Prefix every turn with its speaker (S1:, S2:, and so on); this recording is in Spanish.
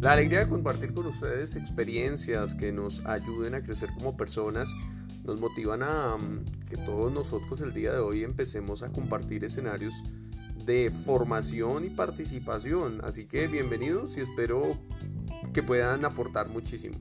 S1: La alegría de compartir con ustedes experiencias que nos ayuden a crecer como personas nos motivan a mm, que todos nosotros el día de hoy empecemos a compartir escenarios de formación y participación. Así que bienvenidos y espero que puedan aportar muchísimo.